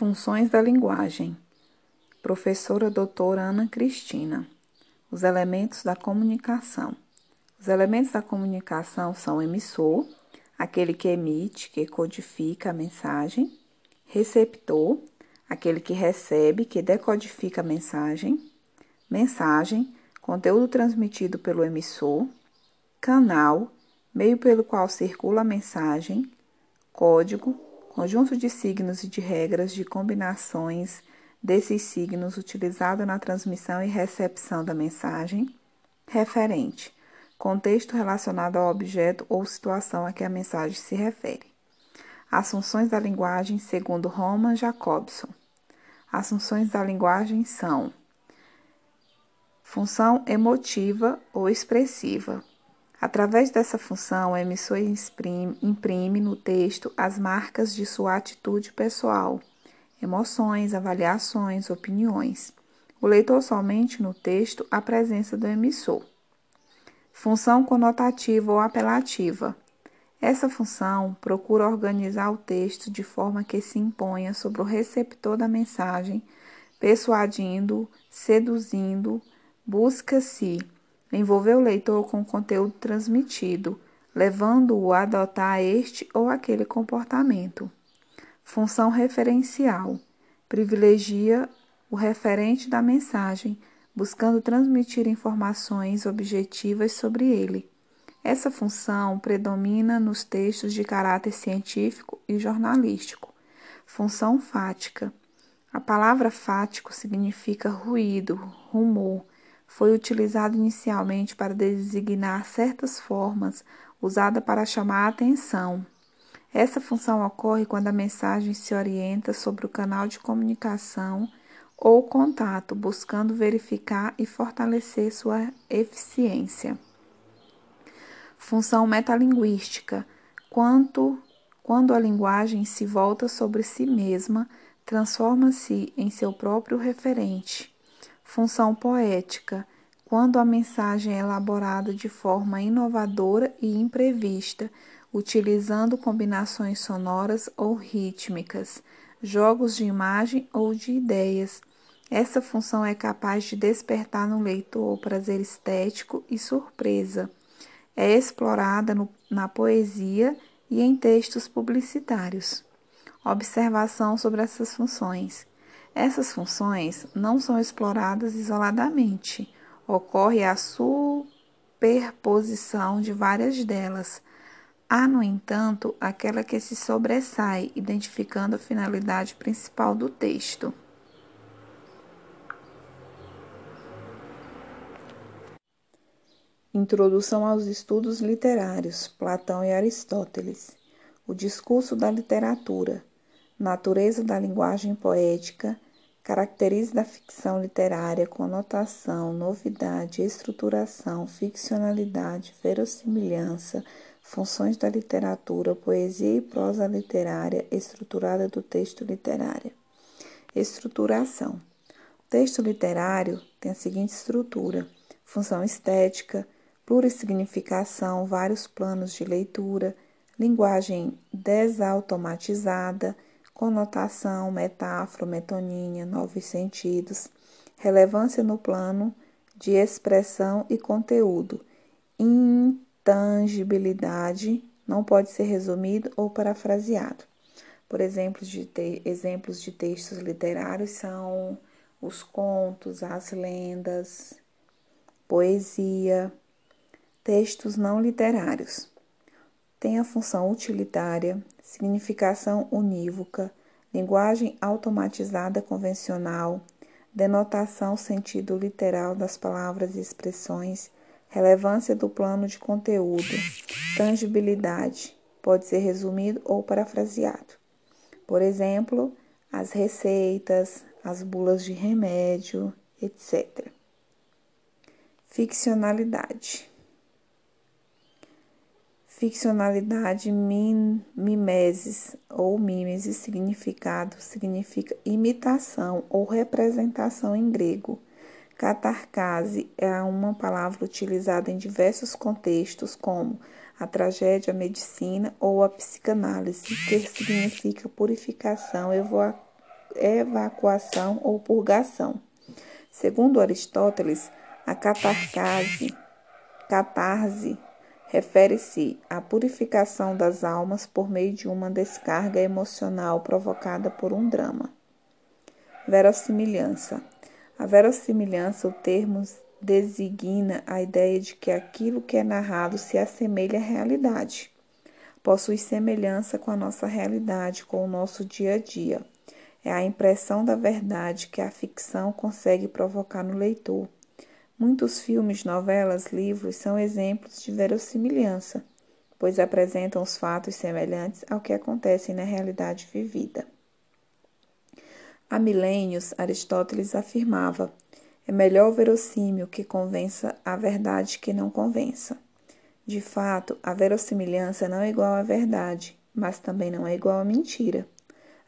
Funções da linguagem. Professora doutora Ana Cristina. Os elementos da comunicação. Os elementos da comunicação são emissor, aquele que emite, que codifica a mensagem, receptor, aquele que recebe, que decodifica a mensagem, mensagem, conteúdo transmitido pelo emissor, canal, meio pelo qual circula a mensagem, código, conjunto de signos e de regras de combinações desses signos utilizado na transmissão e recepção da mensagem, referente, contexto relacionado ao objeto ou situação a que a mensagem se refere. As funções da linguagem, segundo Roman Jacobson. As funções da linguagem são função emotiva ou expressiva, Através dessa função, o emissor imprime no texto as marcas de sua atitude pessoal, emoções, avaliações, opiniões. O leitor somente no texto a presença do emissor. Função conotativa ou apelativa. Essa função procura organizar o texto de forma que se imponha sobre o receptor da mensagem, persuadindo, seduzindo, busca-se envolver o leitor com o conteúdo transmitido, levando-o a adotar este ou aquele comportamento. Função referencial privilegia o referente da mensagem, buscando transmitir informações objetivas sobre ele. Essa função predomina nos textos de caráter científico e jornalístico. Função fática. A palavra fático significa ruído, rumor, foi utilizado inicialmente para designar certas formas usada para chamar a atenção. Essa função ocorre quando a mensagem se orienta sobre o canal de comunicação ou contato, buscando verificar e fortalecer sua eficiência. Função metalinguística, quanto quando a linguagem se volta sobre si mesma, transforma-se em seu próprio referente. Função poética, quando a mensagem é elaborada de forma inovadora e imprevista, utilizando combinações sonoras ou rítmicas, jogos de imagem ou de ideias. Essa função é capaz de despertar no leitor prazer estético e surpresa. É explorada no, na poesia e em textos publicitários. Observação sobre essas funções. Essas funções não são exploradas isoladamente, ocorre a superposição de várias delas. Há, no entanto, aquela que se sobressai, identificando a finalidade principal do texto. Introdução aos estudos literários, Platão e Aristóteles. O discurso da literatura natureza da linguagem poética, caracteriza da ficção literária conotação, novidade, estruturação, ficcionalidade, verossimilhança, funções da literatura, poesia e prosa literária estruturada do texto literário. Estruturação. O texto literário tem a seguinte estrutura: função estética, plurissignificação, vários planos de leitura, linguagem desautomatizada, conotação, metáfora, metonímia, novos sentidos, relevância no plano de expressão e conteúdo, intangibilidade, não pode ser resumido ou parafraseado. Por exemplo, de te, exemplos de textos literários são os contos, as lendas, poesia, textos não literários. Tem a função utilitária, significação unívoca, linguagem automatizada convencional, denotação sentido literal das palavras e expressões, relevância do plano de conteúdo, tangibilidade, pode ser resumido ou parafraseado. Por exemplo, as receitas, as bulas de remédio, etc. Ficcionalidade Ficcionalidade, mimesis ou mimesis, significado, significa imitação ou representação em grego. Catarcase é uma palavra utilizada em diversos contextos, como a tragédia, a medicina ou a psicanálise, que significa purificação, evacuação ou purgação. Segundo Aristóteles, a catarcase, catarse refere-se à purificação das almas por meio de uma descarga emocional provocada por um drama. Verossimilhança. A verossimilhança, o termo designa a ideia de que aquilo que é narrado se assemelha à realidade. Possui semelhança com a nossa realidade, com o nosso dia a dia. É a impressão da verdade que a ficção consegue provocar no leitor Muitos filmes, novelas, livros são exemplos de verossimilhança, pois apresentam os fatos semelhantes ao que acontece na realidade vivida. Há milênios, Aristóteles afirmava: é melhor o verossímil que convença a verdade que não convença. De fato, a verossimilhança não é igual à verdade, mas também não é igual à mentira.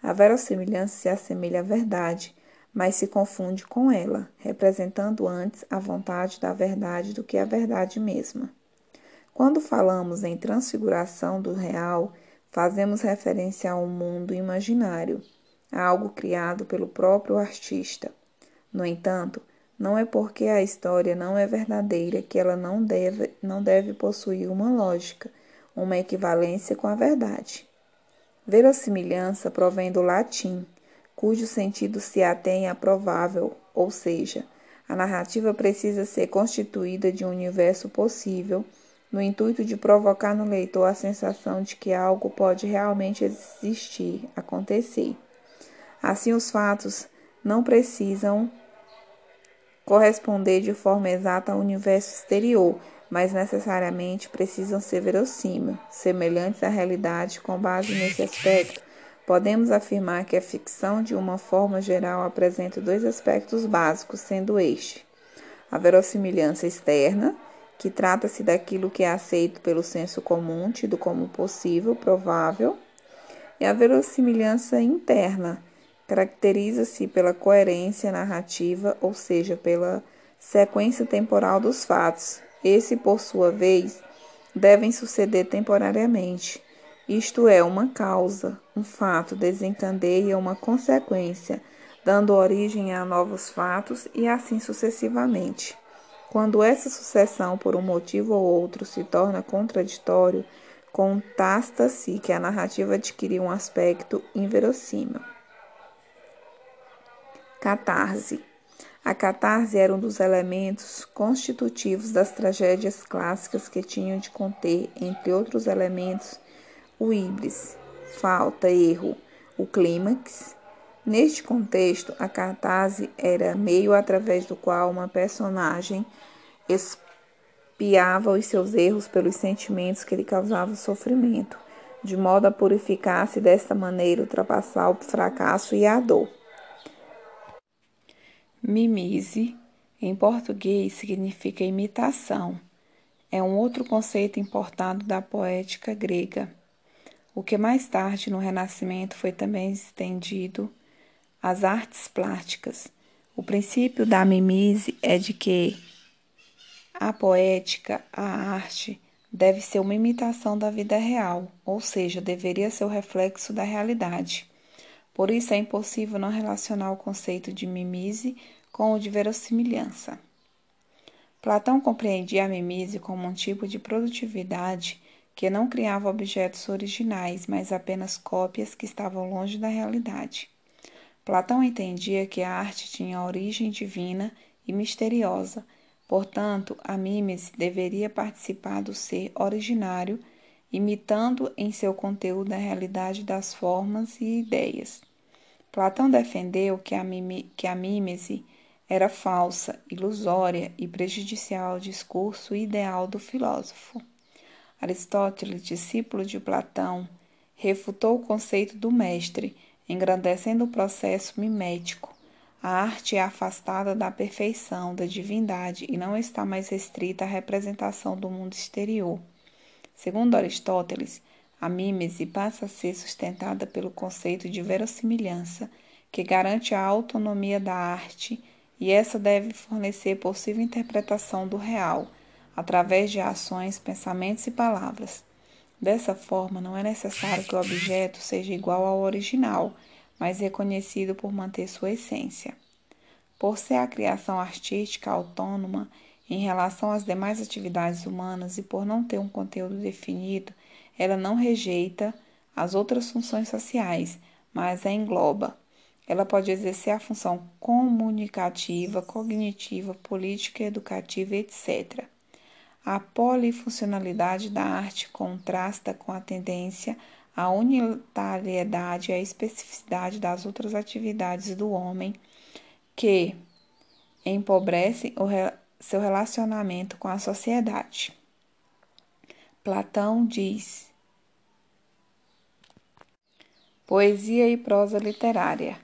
A verossimilhança se assemelha à verdade, mas se confunde com ela, representando antes a vontade da verdade do que a verdade mesma. Quando falamos em transfiguração do real, fazemos referência a um mundo imaginário, a algo criado pelo próprio artista. No entanto, não é porque a história não é verdadeira que ela não deve, não deve possuir uma lógica, uma equivalência com a verdade. Verossimilhança provém do latim cujo sentido se atém a provável, ou seja, a narrativa precisa ser constituída de um universo possível, no intuito de provocar no leitor a sensação de que algo pode realmente existir, acontecer. Assim, os fatos não precisam corresponder de forma exata ao universo exterior, mas necessariamente precisam ser verossímil, semelhantes à realidade com base nesse aspecto Podemos afirmar que a ficção, de uma forma geral, apresenta dois aspectos básicos, sendo este: a verossimilhança externa, que trata-se daquilo que é aceito pelo senso comum, tido como possível, provável, e a verossimilhança interna, caracteriza-se pela coerência narrativa, ou seja, pela sequência temporal dos fatos. Esse, por sua vez, devem suceder temporariamente isto é, uma causa, um fato desencadeia uma consequência, dando origem a novos fatos e assim sucessivamente. Quando essa sucessão, por um motivo ou outro, se torna contraditório, contasta-se que a narrativa adquiriu um aspecto inverossímil. Catarse. A catarse era um dos elementos constitutivos das tragédias clássicas que tinham de conter, entre outros elementos, o ibris, falta, erro, o clímax. Neste contexto, a catarse era meio através do qual uma personagem espiava os seus erros pelos sentimentos que lhe causavam sofrimento, de modo a purificar-se desta maneira, ultrapassar o fracasso e a dor. Mimese, em português, significa imitação. É um outro conceito importado da poética grega o que mais tarde no Renascimento foi também estendido às artes plásticas. O princípio da mimise é de que a poética, a arte, deve ser uma imitação da vida real, ou seja, deveria ser o reflexo da realidade. Por isso é impossível não relacionar o conceito de mimise com o de verossimilhança. Platão compreendia a mimise como um tipo de produtividade que não criava objetos originais, mas apenas cópias que estavam longe da realidade. Platão entendia que a arte tinha origem divina e misteriosa, portanto, a mímese deveria participar do ser originário, imitando em seu conteúdo a realidade das formas e ideias. Platão defendeu que a, mime, que a mímese era falsa, ilusória e prejudicial ao discurso ideal do filósofo. Aristóteles, discípulo de Platão, refutou o conceito do mestre, engrandecendo o processo mimético. A arte é afastada da perfeição, da divindade e não está mais restrita à representação do mundo exterior. Segundo Aristóteles, a mímese passa a ser sustentada pelo conceito de verossimilhança, que garante a autonomia da arte, e essa deve fornecer possível interpretação do real através de ações, pensamentos e palavras. Dessa forma, não é necessário que o objeto seja igual ao original, mas reconhecido por manter sua essência. Por ser a criação artística autônoma em relação às demais atividades humanas e por não ter um conteúdo definido, ela não rejeita as outras funções sociais, mas a engloba. Ela pode exercer a função comunicativa, cognitiva, política, educativa, etc. A polifuncionalidade da arte contrasta com a tendência à unitariedade e à especificidade das outras atividades do homem que empobrece o seu relacionamento com a sociedade. Platão diz: Poesia e prosa literária.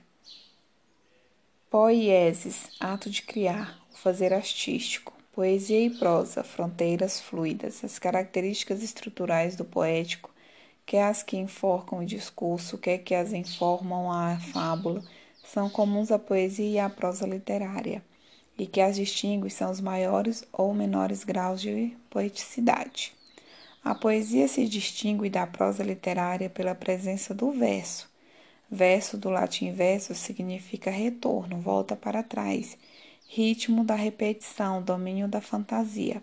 Poieses, ato de criar, o fazer artístico. Poesia e prosa, fronteiras fluidas, as características estruturais do poético, quer as que enforcam o discurso, quer que as informam a fábula são comuns à poesia e à prosa literária, e que as distinguem são os maiores ou menores graus de poeticidade. A poesia se distingue da prosa literária pela presença do verso. Verso do latim verso significa retorno, volta para trás, ritmo da repetição, domínio da fantasia.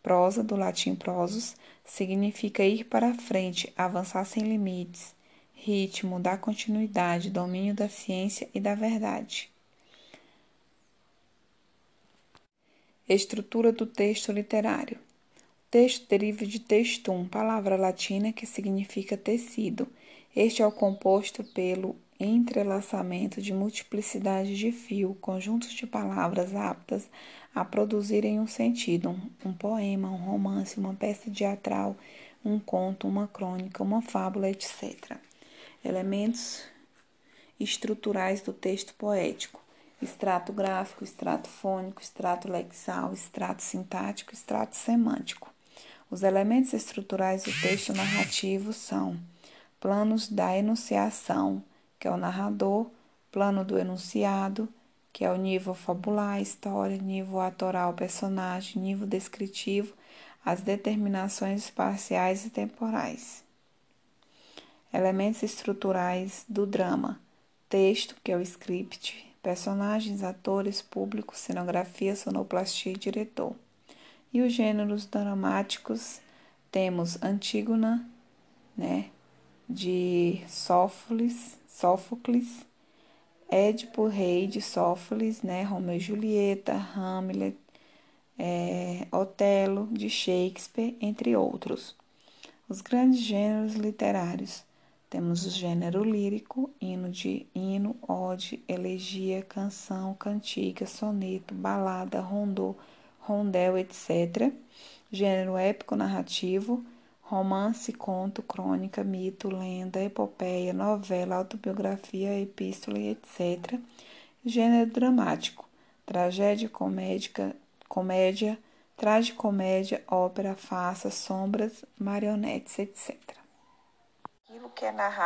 Prosa do latim prosus significa ir para frente, avançar sem limites, ritmo, da continuidade, domínio da ciência e da verdade. Estrutura do texto literário. O texto deriva de textum, palavra latina que significa tecido. Este é o composto pelo entrelaçamento de multiplicidade de fio, conjuntos de palavras aptas a produzirem um sentido, um, um poema, um romance, uma peça teatral, um conto, uma crônica, uma fábula, etc elementos estruturais do texto poético: extrato gráfico, extrato fônico, extrato lexal, extrato sintático, extrato semântico. Os elementos estruturais do texto narrativo são planos da enunciação, que é o narrador, plano do enunciado, que é o nível fabular, história, nível atoral, personagem, nível descritivo, as determinações espaciais e temporais. Elementos estruturais do drama: texto, que é o script, personagens, atores, público, cenografia, sonoplastia e diretor. E os gêneros dramáticos temos Antígona, né, de Sófocles, Sófocles, Édipo, rei de Sófocles, né, Romeu e Julieta, Hamlet, é, Otelo, de Shakespeare, entre outros. Os grandes gêneros literários temos o gênero lírico, hino de hino, ode, elegia, canção, cantiga, soneto, balada, rondô, rondel, etc. Gênero épico narrativo, romance, conto, crônica, mito, lenda, epopeia, novela, autobiografia, epístola, etc. Gênero dramático, tragédia, comédica, comédia, tragicomédia, ópera, farsa, sombras, marionetes, etc aquilo que é narrado